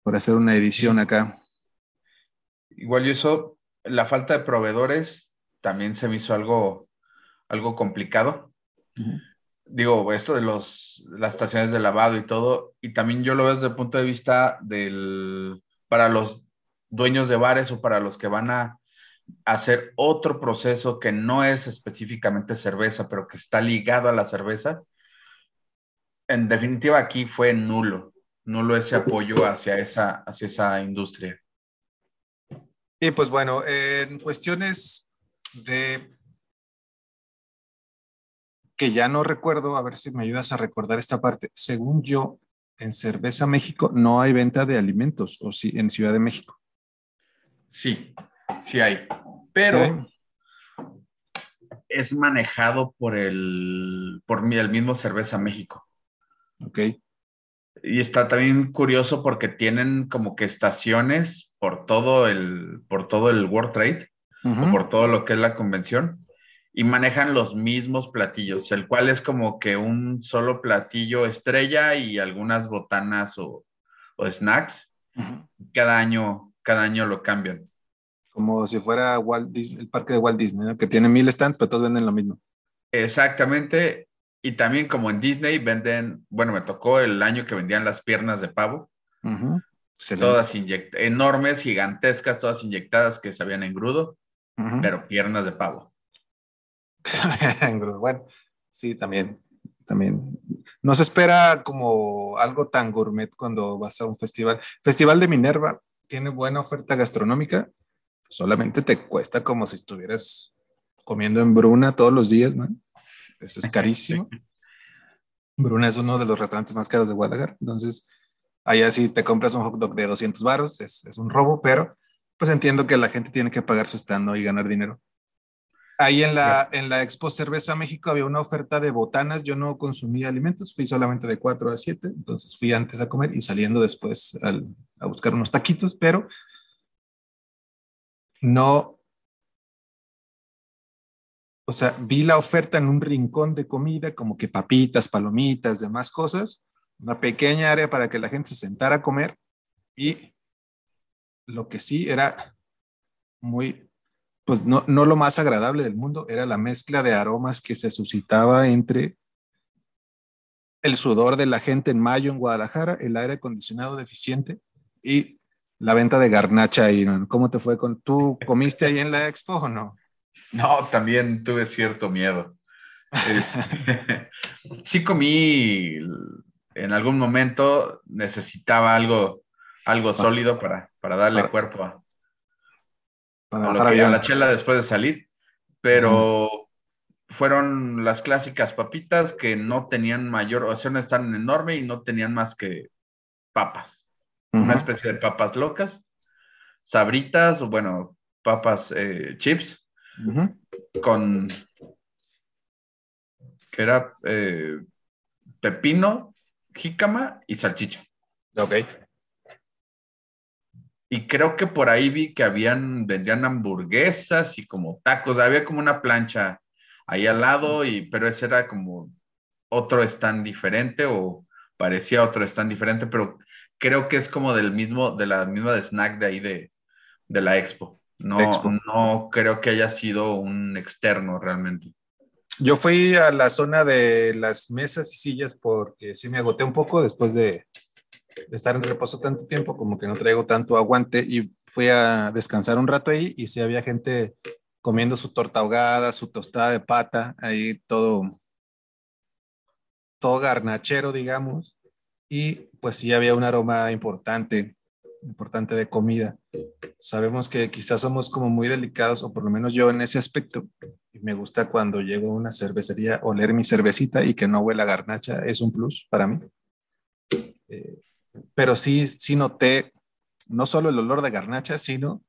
por hacer una edición acá. Igual yo eso, la falta de proveedores también se me hizo algo, algo complicado. Digo, esto de los, las estaciones de lavado y todo, y también yo lo veo desde el punto de vista del, para los dueños de bares o para los que van a hacer otro proceso que no es específicamente cerveza, pero que está ligado a la cerveza, en definitiva aquí fue nulo, nulo ese apoyo hacia esa, hacia esa industria. Y pues bueno, en cuestiones de que ya no recuerdo, a ver si me ayudas a recordar esta parte. Según yo, en Cerveza México no hay venta de alimentos, o sí, en Ciudad de México. Sí, sí hay, pero es manejado por el, por el mismo Cerveza México. Ok. Y está también curioso porque tienen como que estaciones por todo el, por todo el World Trade, o por todo lo que es la convención, y manejan los mismos platillos, el cual es como que un solo platillo estrella y algunas botanas o, snacks. Cada año, cada año lo cambian como si fuera Walt Disney, el parque de Walt Disney, que tiene mil stands, pero todos venden lo mismo. Exactamente. Y también como en Disney venden, bueno, me tocó el año que vendían las piernas de pavo. Todas enormes, gigantescas, todas inyectadas que sabían en grudo, pero piernas de pavo. bueno, sí, también, también. No se espera como algo tan gourmet cuando vas a un festival. Festival de Minerva tiene buena oferta gastronómica, solamente te cuesta como si estuvieras comiendo en Bruna todos los días, man. Eso es carísimo. Bruna es uno de los restaurantes más caros de Guadalajara. Entonces, allá si te compras un hot dog de 200 varos, es, es, un robo, pero pues entiendo que la gente tiene que pagar su stand y ganar dinero. Ahí en la, en la Expo Cerveza México había una oferta de botanas. Yo no consumía alimentos, fui solamente de 4 a 7, entonces fui antes a comer y saliendo después al, a buscar unos taquitos, pero no, o sea, vi la oferta en un rincón de comida, como que papitas, palomitas, demás cosas, una pequeña área para que la gente se sentara a comer y lo que sí era muy pues no, no lo más agradable del mundo, era la mezcla de aromas que se suscitaba entre el sudor de la gente en mayo en Guadalajara, el aire acondicionado deficiente y la venta de garnacha ahí. ¿Cómo te fue con tú? ¿Comiste ahí en la expo o no? No, también tuve cierto miedo. sí comí en algún momento, necesitaba algo, algo sólido para, para darle cuerpo a, para la chela después de salir, pero fueron las clásicas papitas que no tenían mayor, o sea, no están enorme y no tenían más que papas, una especie de papas locas, sabritas, o bueno, papas eh, chips, con que era eh, pepino, jícama y salchicha. Ok. Y creo que por ahí vi que habían, vendían hamburguesas y como tacos, había como una plancha ahí al lado, y, pero ese era como otro stand diferente o parecía otro stand diferente, pero creo que es como del mismo, de la misma de snack de ahí de, de la expo. No, no creo que haya sido un externo realmente. Yo fui a la zona de las mesas y sillas porque sí me agoté un poco después de, de estar en reposo tanto tiempo, como que no traigo tanto aguante y fui a descansar un rato ahí y sí había gente comiendo su torta ahogada, su tostada de pata, ahí todo, todo garnachero, digamos, y pues sí había un aroma importante, importante de comida. Sabemos que quizás somos como muy delicados, o por lo menos yo en ese aspecto, y me gusta cuando llego a una cervecería oler mi cervecita y que no huela garnacha, es un plus para mí. Eh, pero sí, sí noté no solo el olor de garnacha, sino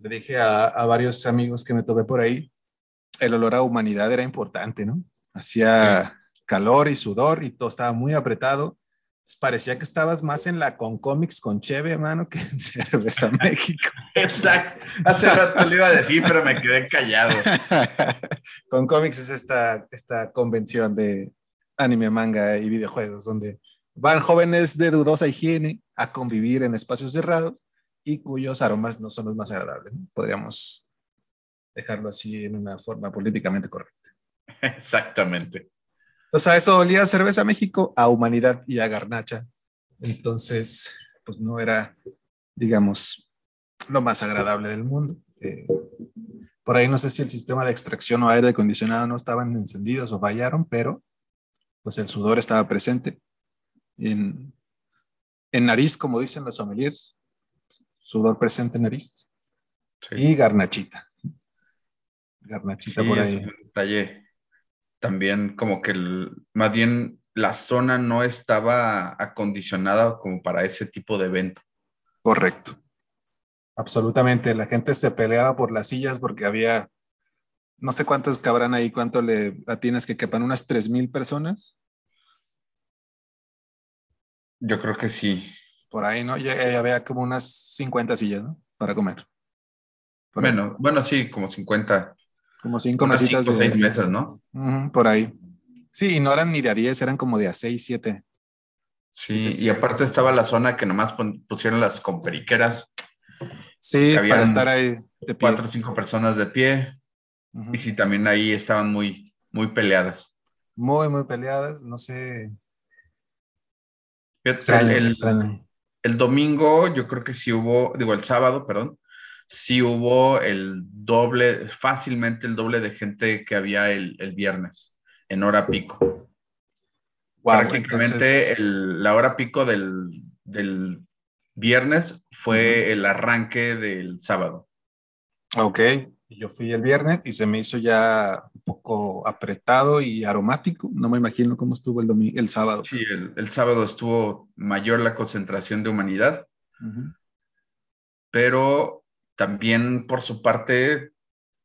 le dije a, varios amigos que me topé por ahí, el olor a humanidad era importante, ¿no? Hacía calor y sudor y todo estaba muy apretado. parecía que estabas más en la con cómics con Cheve, hermano, que en Cerveza México. Exacto. Hace rato le iba a decir, pero me quedé callado. con cómics es esta, esta convención de anime, manga y videojuegos, donde van jóvenes de dudosa higiene a convivir en espacios cerrados y cuyos aromas no son los más agradables. Podríamos dejarlo así en una forma políticamente correcta. Exactamente. Entonces a eso olía cerveza México, a humanidad y a garnacha. Entonces, pues no era, digamos, lo más agradable del mundo. Eh, por ahí no sé si el sistema de extracción o aire acondicionado no estaban encendidos o fallaron, pero pues el sudor estaba presente en, en nariz, como dicen los sommeliers, sudor presente en nariz. Y garnachita. Garnachita por ahí. detalle. También como que más bien la zona no estaba acondicionada como para ese tipo de evento. Correcto. Absolutamente. La gente se peleaba por las sillas porque había, no sé cuántas cabrán ahí, cuánto le tienes que quepan, unas 3.000 personas. Yo creo que sí por ahí, ¿no? Ya, había como unas 50 sillas, ¿no? Para comer. bueno, bueno, sí, como 50. Como cinco mesitas de... seis mesas, ¿no? por ahí. Sí, y no eran ni de a 10, eran como de a 6, 7. Sí, y aparte estaba la zona que nomás pusieron las comperiqueras. Sí, para estar ahí de pie. Cuatro o cinco personas de pie. Y sí, también ahí estaban muy, muy peleadas. Muy, muy peleadas, no sé. Extraño, el, extraño el domingo yo creo que sí hubo, digo el sábado, perdón, sí hubo el doble, fácilmente el doble de gente que había el, viernes, en hora pico. Prácticamente la hora pico del, viernes fue el arranque del sábado. Ok, yo fui el viernes y se me hizo ya un poco apretado y aromático. No me imagino cómo estuvo el, domingo, el sábado. Sí, el, sábado estuvo mayor la concentración de humanidad, pero también por su parte,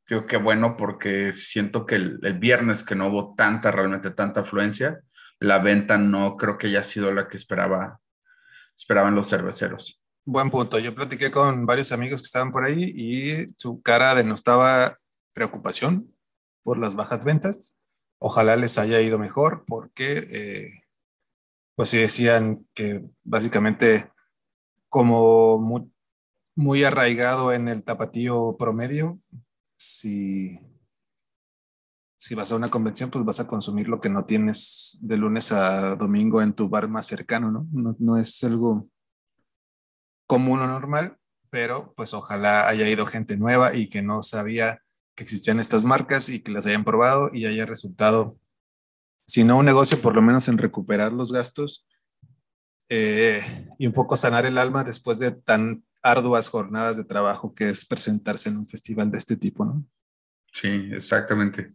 creo que bueno porque siento que el, viernes que no hubo tanta, realmente tanta afluencia, la venta no creo que haya sido la que esperaba, esperaban los cerveceros. Buen punto. Yo platiqué con varios amigos que estaban por ahí y su cara denotaba preocupación por las bajas ventas. Ojalá les haya ido mejor porque, eh, pues sí decían que básicamente como muy, muy, arraigado en el tapatío promedio, si, si vas a una convención, pues vas a consumir lo que no tienes de lunes a domingo en tu bar más cercano, ¿no? No, no es algo común o normal, pero pues ojalá haya ido gente nueva y que no sabía que existían estas marcas y que las hayan probado y haya resultado, si no un negocio, por lo menos en recuperar los gastos eh, y un poco sanar el alma después de tan arduas jornadas de trabajo que es presentarse en un festival de este tipo, ¿no? Sí, exactamente.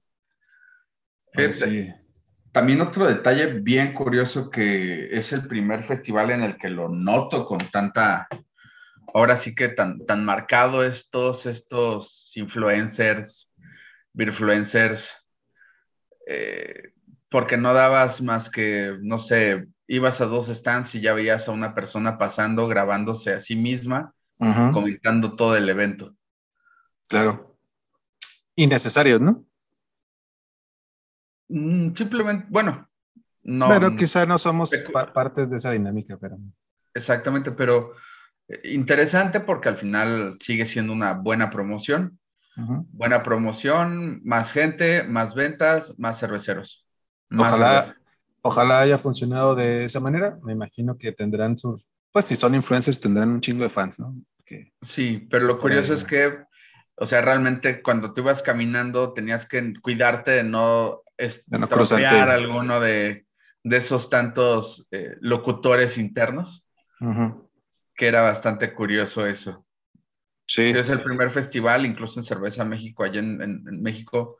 También otro detalle bien curioso que es el primer festival en el que lo noto con tanta, ahora sí que tan, tan marcado es todos estos influencers, influencers, eh, porque no dabas más que, no sé, ibas a dos stands y ya veías a una persona pasando, grabándose a sí misma, comentando todo el evento. Claro. Innecesario, ¿no? Mm, simplemente, bueno, no. Pero quizá no somos partes de esa dinámica, pero. Exactamente, pero eh, interesante porque al final sigue siendo una buena promoción. Buena promoción, más gente, más ventas, más cerveceros. ojalá, ojalá haya funcionado de esa manera. Me imagino que tendrán sus, pues si son influencers tendrán un chingo de fans, ¿no? sí, pero lo curioso es que, o sea, realmente cuando tú ibas caminando tenías que cuidarte de no estropear alguno de, esos tantos eh, locutores internos, que era bastante curioso eso. Sí. Es el primer festival, incluso en Cerveza México, allá en, México,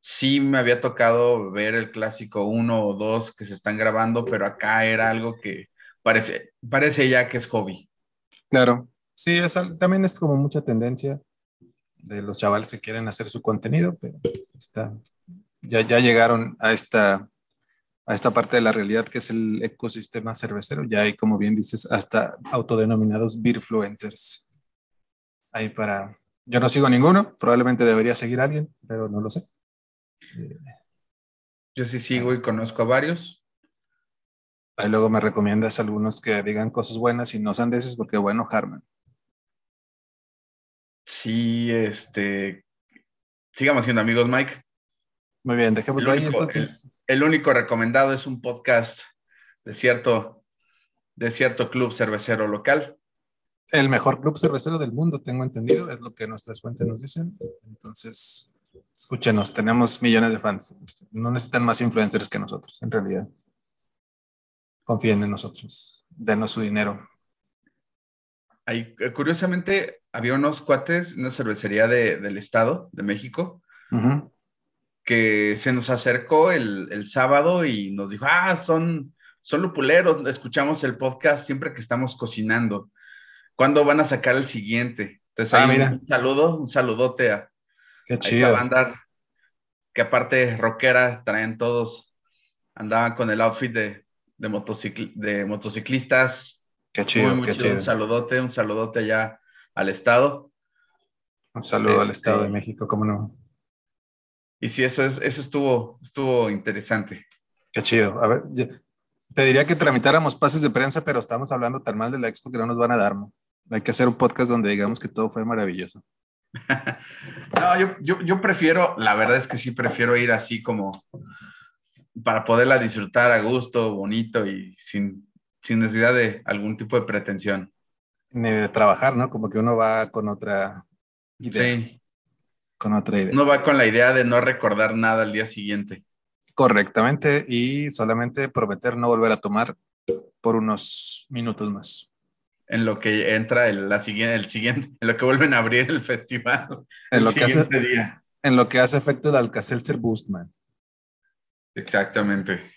sí me había tocado ver el clásico uno o dos que se están grabando, pero acá era algo que parece, parece ya que es hobby. Claro, sí, también es como mucha tendencia de los chavales que quieren hacer su contenido, pero está, ya, ya llegaron a esta, a esta parte de la realidad que es el ecosistema cervecero. Ya hay, como bien dices, hasta autodenominados beerfluencers. Ahí para... Yo no sigo ninguno, probablemente debería seguir a alguien, pero no lo sé. Yo sí sigo y conozco a varios. Ahí luego me recomiendas algunos que digan cosas buenas y no sandeces, porque bueno, Harman. Sí, este. Sigamos siendo amigos, Mike. Muy bien, dejémoslo ahí entonces. El, único recomendado es un podcast de cierto, de cierto club cervecero local. El mejor club cervecero del mundo, tengo entendido, es lo que nuestras fuentes nos dicen. Entonces, escúchenos, tenemos millones de fans. No necesitan más influencers que nosotros, en realidad. Confíen en nosotros, denos su dinero. Ahí, eh, curiosamente, había unos cuates, una cervecería del Estado de México, que se nos acercó el, sábado y nos dijo, ah, son, son lupuleros, escuchamos el podcast siempre que estamos cocinando. ¿Cuándo van a sacar el siguiente? Entonces, ah, mira. un saludo, un saludote a, esa banda que aparte rockera, traen todos, andaban con el outfit de, de, de motociclistas. Qué chido, qué chido. Un saludote, un saludote allá al Estado. Un saludo al Estado de este, México, cómo no. Y sí, eso, es, eso estuvo, estuvo interesante. Qué chido. A ver, te diría que tramitáramos pases de prensa, pero estamos hablando tan mal de la expo que no nos van a dar, ¿no? Hay que hacer un podcast donde digamos que todo fue maravilloso. no, yo, yo, yo, prefiero, la verdad es que sí prefiero ir así como para poderla disfrutar a gusto, bonito y sin, sin necesidad de algún tipo de pretensión. Ni de trabajar, ¿no? Como que uno va con otra idea. Sí con otra idea. No va con la idea de no recordar nada al día siguiente. Correctamente, y solamente prometer no volver a tomar por unos minutos más. En lo que entra el, la siguiente, el siguiente, en lo que vuelven a abrir el festival. En, lo, que hace, en lo que hace efecto el Alcacelser Boostman. Exactamente.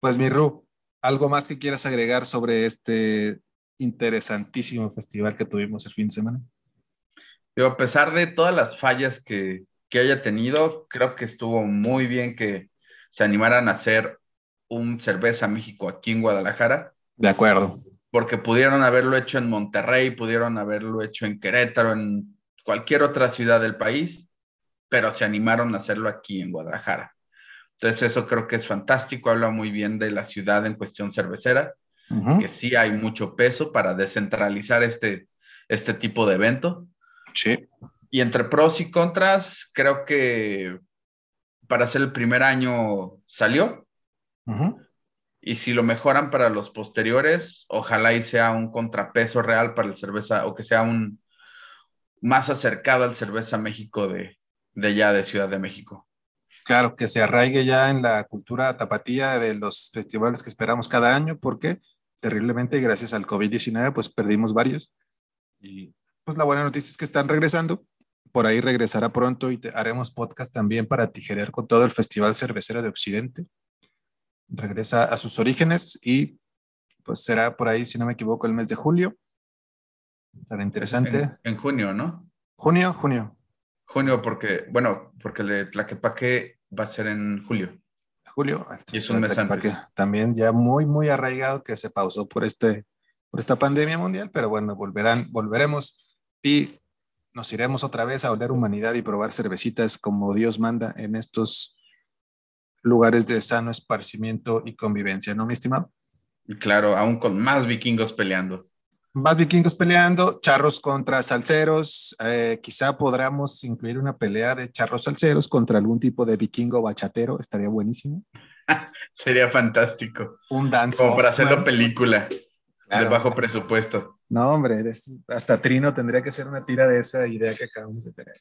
Pues mi Ru, ¿algo más que quieras agregar sobre este interesantísimo festival que tuvimos el fin de semana? A pesar de todas las fallas que, haya tenido, creo que estuvo muy bien que se animaran a hacer un Cerveza México aquí en Guadalajara. De acuerdo. Porque pudieron haberlo hecho en Monterrey, pudieron haberlo hecho en Querétaro, en cualquier otra ciudad del país, pero se animaron a hacerlo aquí en Guadalajara. Entonces eso creo que es fantástico, habla muy bien de la ciudad en cuestión cervecera, que sí hay mucho peso para descentralizar este, este tipo de evento. Sí. Y entre pros y contras, creo que para ser el primer año salió. Y si lo mejoran para los posteriores, ojalá y sea un contrapeso real para el cerveza o que sea un más acercado al cerveza México de, de ya de Ciudad de México. Claro, que se arraigue ya en la cultura tapatía de los festivales que esperamos cada año, porque terriblemente gracias al COVID-19 pues perdimos varios. Y pues la buena noticia es que están regresando. Por ahí regresará pronto y haremos podcast también para tijerear con todo el Festival Cervecero de Occidente. Regresa a sus orígenes y pues será por ahí, si no me equivoco, el mes de julio. Estará interesante. En, junio, ¿no? Junio, junio. Junio, porque, bueno, porque el Tlaquepaque va a ser en julio. Julio. Y es un mes antes. También ya muy, muy arraigado que se pausó por, este, por esta pandemia mundial, pero bueno, volverán, volveremos y nos iremos otra vez a oler humanidad y probar cervecitas como Dios manda en estos lugares de sano esparcimiento y convivencia, ¿no, mi estimado? Claro, aún con más vikingos peleando. Más vikingos peleando, charros contra salseros. Eh, quizá podamos incluir una pelea de charros salseros contra algún tipo de vikingo bachatero. Estaría buenísimo. Sería fantástico. Un dance. Como para hacerlo película de bajo presupuesto. No, hombre, hasta Trino tendría que ser una tira de esa idea que acabamos de tener.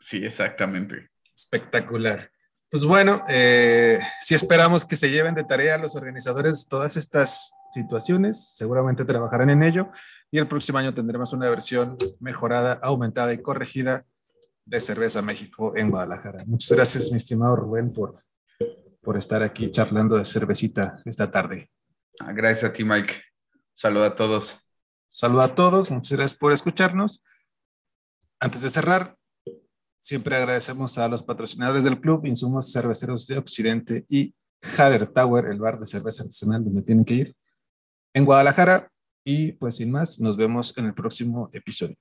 Sí, exactamente. Espectacular. Pues bueno, eh, si esperamos que se lleven de tarea los organizadores todas estas situaciones, seguramente trabajarán en ello y el próximo año tendremos una versión mejorada, aumentada y corregida de Cerveza México en Guadalajara. Muchas gracias, mi estimado Rubén, por, por estar aquí charlando de cervecita esta tarde. Ah, gracias a ti, Mike. Saludo a todos. Saludo a todos, muchas gracias por escucharnos. Antes de cerrar, siempre agradecemos a los patrocinadores del club, Insumos Cerveceros de Occidente y Haller Tower, el bar de cerveza artesanal donde tienen que ir en Guadalajara. Y pues sin más, nos vemos en el próximo episodio.